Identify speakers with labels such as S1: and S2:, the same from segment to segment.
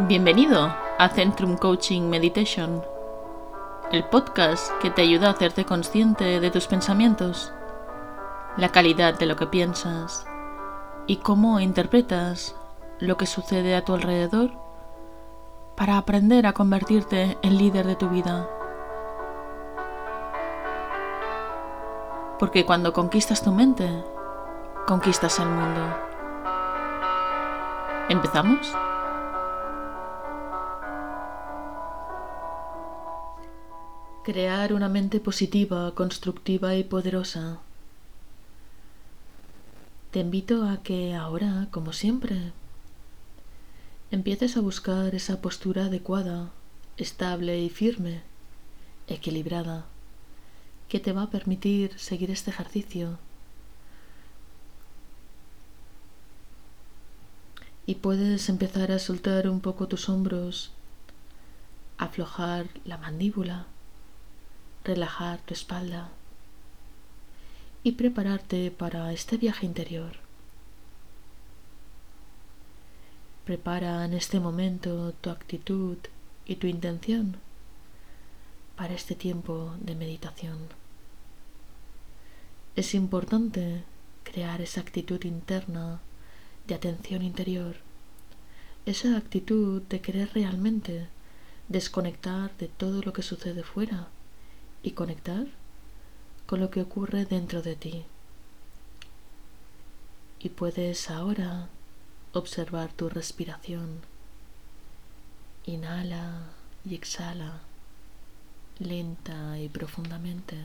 S1: Bienvenido a Centrum Coaching Meditation, el podcast que te ayuda a hacerte consciente de tus pensamientos, la calidad de lo que piensas y cómo interpretas lo que sucede a tu alrededor para aprender a convertirte en líder de tu vida. Porque cuando conquistas tu mente, conquistas el mundo. ¿Empezamos? Crear una mente positiva, constructiva y poderosa. Te invito a que ahora, como siempre, empieces a buscar esa postura adecuada, estable y firme, equilibrada, que te va a permitir seguir este ejercicio. Y puedes empezar a soltar un poco tus hombros, aflojar la mandíbula, relajar tu espalda y prepararte para este viaje interior. Prepara en este momento tu actitud y tu intención para este tiempo de meditación. Es importante crear esa actitud interna de atención interior, esa actitud de querer realmente desconectar de todo lo que sucede fuera y conectar con lo que ocurre dentro de ti. Y puedes ahora observar tu respiración. Inhala y exhala lenta y profundamente.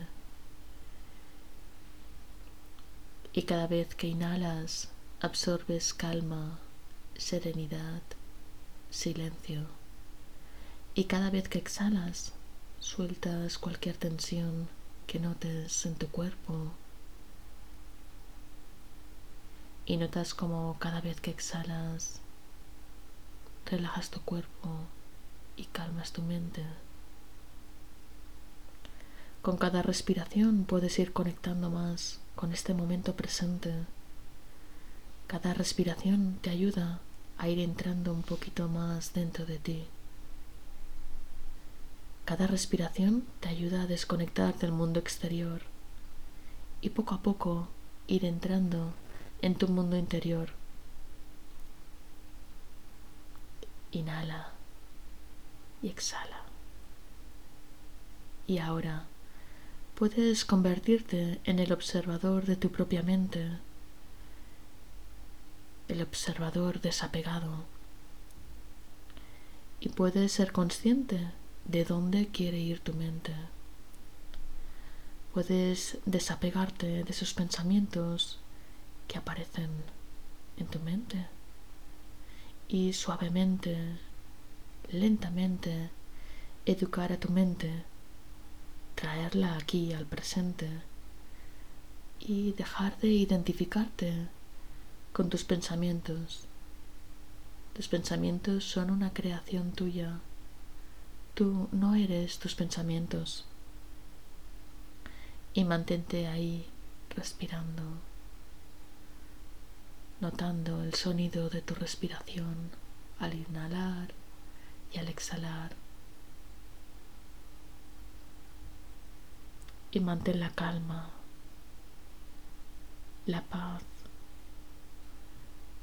S1: Y cada vez que inhalas, absorbes calma, serenidad, silencio. Y cada vez que exhalas, sueltas cualquier tensión que notes en tu cuerpo. Y notas como cada vez que exhalas, relajas tu cuerpo y calmas tu mente. Con cada respiración puedes ir conectando más con este momento presente. Cada respiración te ayuda a ir entrando un poquito más dentro de ti. Cada respiración te ayuda a desconectar del mundo exterior y poco a poco ir entrando en tu mundo interior. Inhala y exhala. Y ahora puedes convertirte en el observador de tu propia mente, el observador desapegado, y puedes ser consciente de dónde quiere ir tu mente. Puedes desapegarte de esos pensamientos que aparecen en tu mente y suavemente, lentamente, educar a tu mente traerla aquí al presente y dejar de identificarte con tus pensamientos. Tus pensamientos son una creación tuya. Tú no eres tus pensamientos. Y mantente ahí respirando, notando el sonido de tu respiración al inhalar y al exhalar. y mantén la calma, la paz.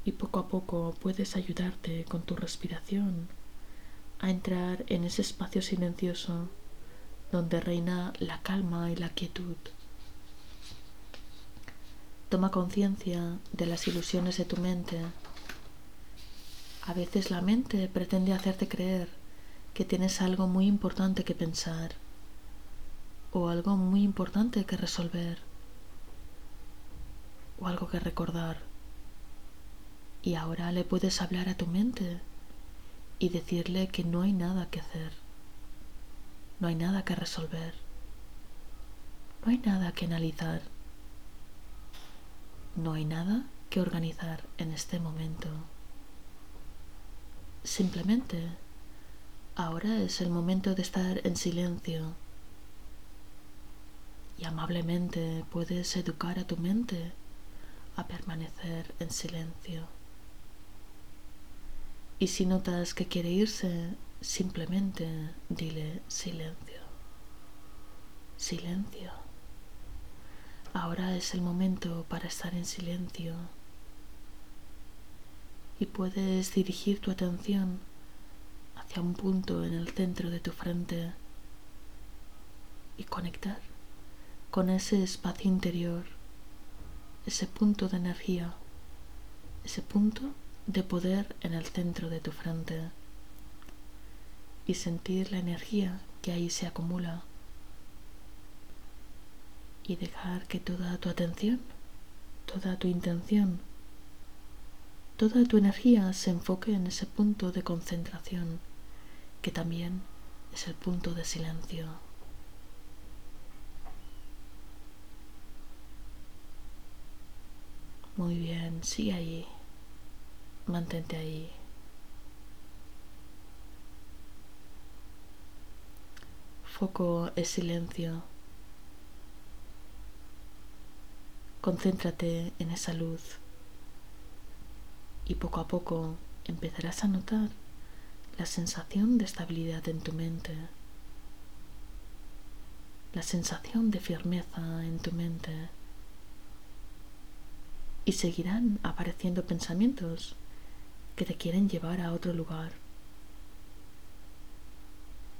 S1: Y poco a poco puedes ayudarte con tu respiración a entrar en ese espacio silencioso donde reina la calma y la quietud. Toma conciencia de las ilusiones de tu mente. A veces la mente pretende hacerte creer que tienes algo muy importante que pensar o algo muy importante que resolver o algo que recordar. Y ahora le puedes hablar a tu mente y decirle que no hay nada que hacer, no hay nada que resolver, no hay nada que analizar, no hay nada que organizar en este momento. Simplemente, ahora es el momento de estar en silencio y amablemente puedes educar a tu mente a permanecer en silencio. Y si notas que quiere irse, simplemente dile silencio. Silencio. Ahora es el momento para estar en silencio. Y puedes dirigir tu atención hacia un punto en el centro de tu frente y conectar con ese espacio interior, ese punto de energía, ese punto de poder en el centro de tu frente y sentir la energía que ahí se acumula y dejar que toda tu atención, toda tu intención, toda tu energía se enfoque en ese punto de concentración que también es el punto de silencio. Muy bien, sigue ahí. Mantente ahí. Foco es silencio. Concéntrate en esa luz y poco a poco empezarás a notar la sensación de estabilidad en tu mente, la sensación de firmeza en tu mente y seguirán apareciendo pensamientos que te quieren llevar a otro lugar.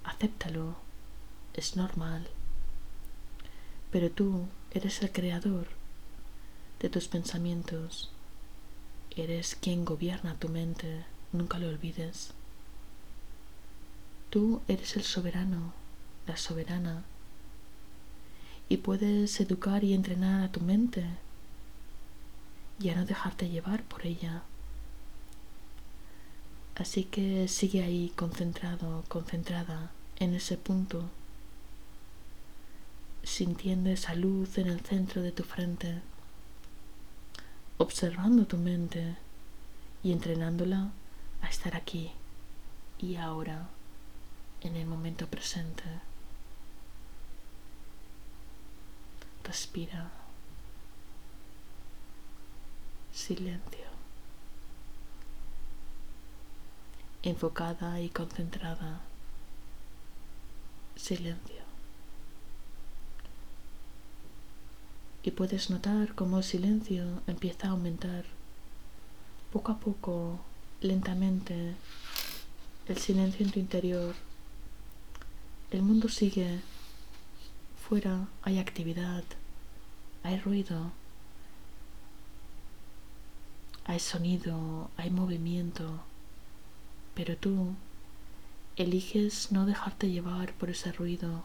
S1: Acéptalo, es normal, pero tú eres el creador de tus pensamientos, eres quien gobierna tu mente, nunca lo olvides. Tú eres el soberano, la soberana, y puedes educar y entrenar a tu mente y a no dejarte llevar por ella. Así que sigue ahí concentrado, concentrada en ese punto, sintiendo esa luz en el centro de tu frente, observando tu mente y entrenándola a estar aquí y ahora en el momento presente. Respira. Silencio. Enfocada y concentrada. Silencio. Y puedes notar cómo el silencio empieza a aumentar. Poco a poco, lentamente, el silencio en tu interior el mundo sigue. Fuera hay actividad, hay ruido, hay sonido, hay movimiento, pero tú eliges no dejarte llevar por ese ruido,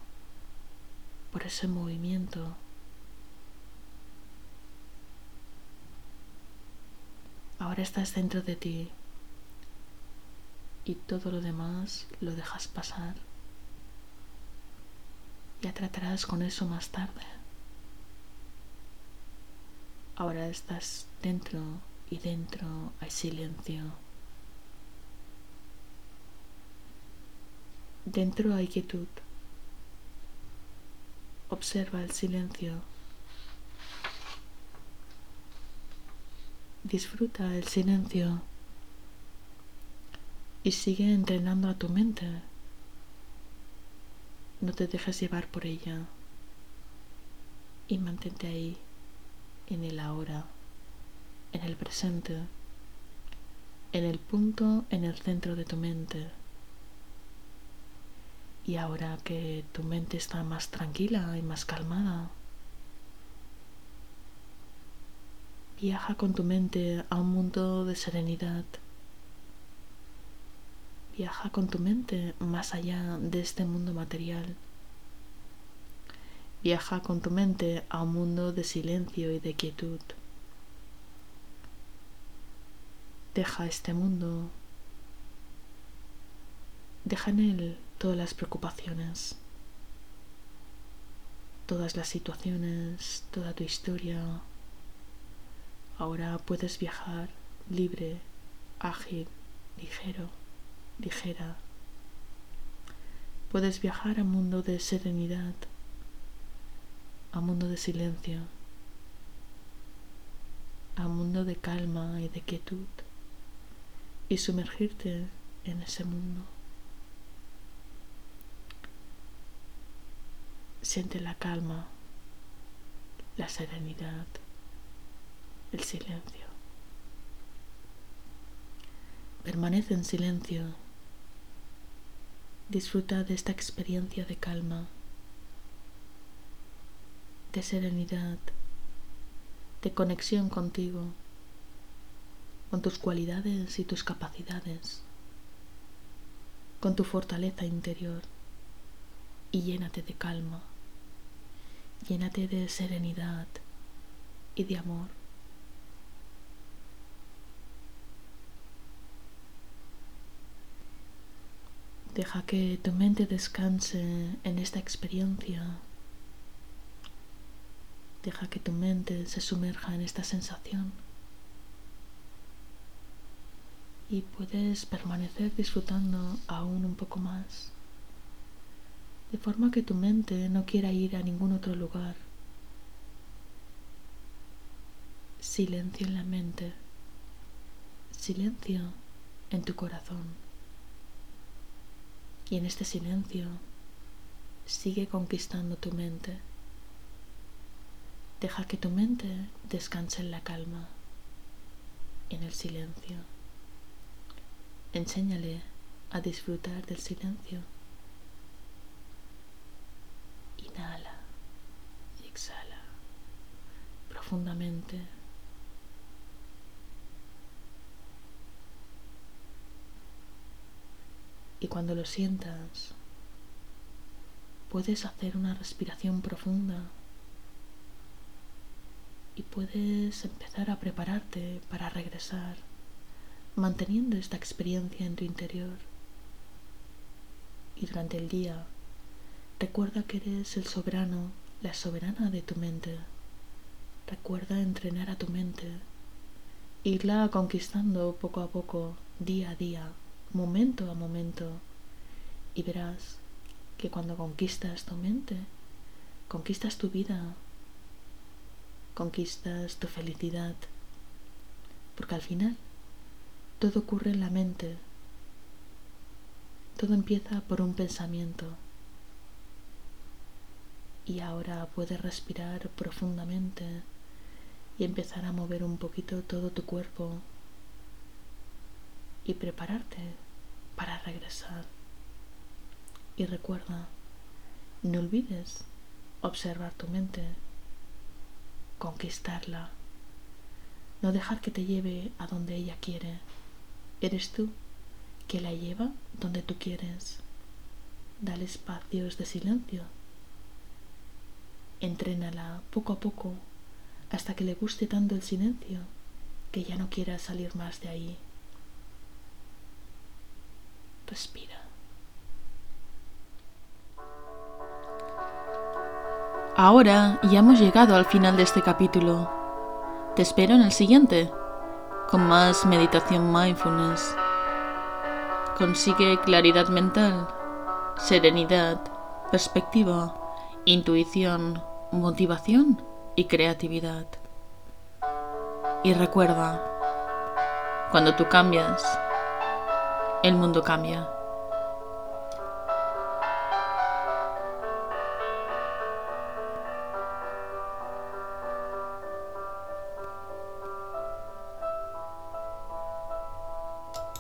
S1: por ese movimiento. Ahora estás dentro de ti y todo lo demás lo dejas pasar. Ya tratarás con eso más tarde. Ahora estás dentro y dentro hay silencio. Dentro hay quietud. Observa el silencio. Disfruta el silencio y sigue entrenando a tu mente no te dejes llevar por ella y mantente ahí, en el ahora, en el presente, en el punto, en el centro de tu mente. Y ahora que tu mente está más tranquila y más calmada, viaja con tu mente a un mundo de serenidad Viaja con tu mente más allá de este mundo material. Viaja con tu mente a un mundo de silencio y de quietud. Deja este mundo. Deja en él todas las preocupaciones, todas las situaciones, toda tu historia. Ahora puedes viajar libre, ágil, ligero ligera. Puedes viajar a un mundo de serenidad, a un mundo de silencio, a un mundo de calma y de quietud. y sumergirte en ese mundo. Siente la calma, la serenidad, el silencio. Permanece en silencio. Disfruta de esta experiencia de calma, de serenidad, de conexión contigo, con tus cualidades y tus capacidades, con tu fortaleza interior y llénate de calma. Llénate de serenidad y de amor. Deja que tu mente descanse en esta experiencia. Deja que tu mente se sumerja en esta sensación. Y puedes permanecer disfrutando aún un poco más de forma que tu mente no quiera ir a ningún otro lugar. Silencio en la mente, silencio en tu corazón. Y en este silencio sigue conquistando tu mente. Deja que tu mente descanse en la calma, en el silencio. Enséñale a disfrutar del silencio. Inhala y exhala profundamente. Y cuando lo sientas, puedes hacer una respiración profunda y puedes empezar a prepararte para regresar, manteniendo esta experiencia en tu interior. Y durante el día Recuerda que eres el soberano, la soberana de tu mente. Recuerda entrenar a tu mente, irla conquistando poco a poco, día a día, momento a momento, y verás que cuando conquistas tu mente, conquistas tu vida, conquistas tu felicidad, porque al final todo ocurre en la mente, todo empieza por un pensamiento y ahora puedes respirar profundamente y empezar a mover un poquito todo tu cuerpo y prepararte para regresar. Y recuerda, no olvides observar tu mente, conquistarla, no dejar que te lleve a donde ella quiere. Eres tú que la lleva donde tú quieres. Dale espacios de silencio Entrénala poco a poco hasta que le guste tanto el silencio que ya no quiera salir más de ahí. Respira. Ahora ya hemos llegado al final de este capítulo. Te espero en el siguiente, con más meditación mindfulness. Consigue claridad mental, serenidad, perspectiva, intuición, motivación y creatividad. Y recuerda, cuando tú cambias, el mundo cambia.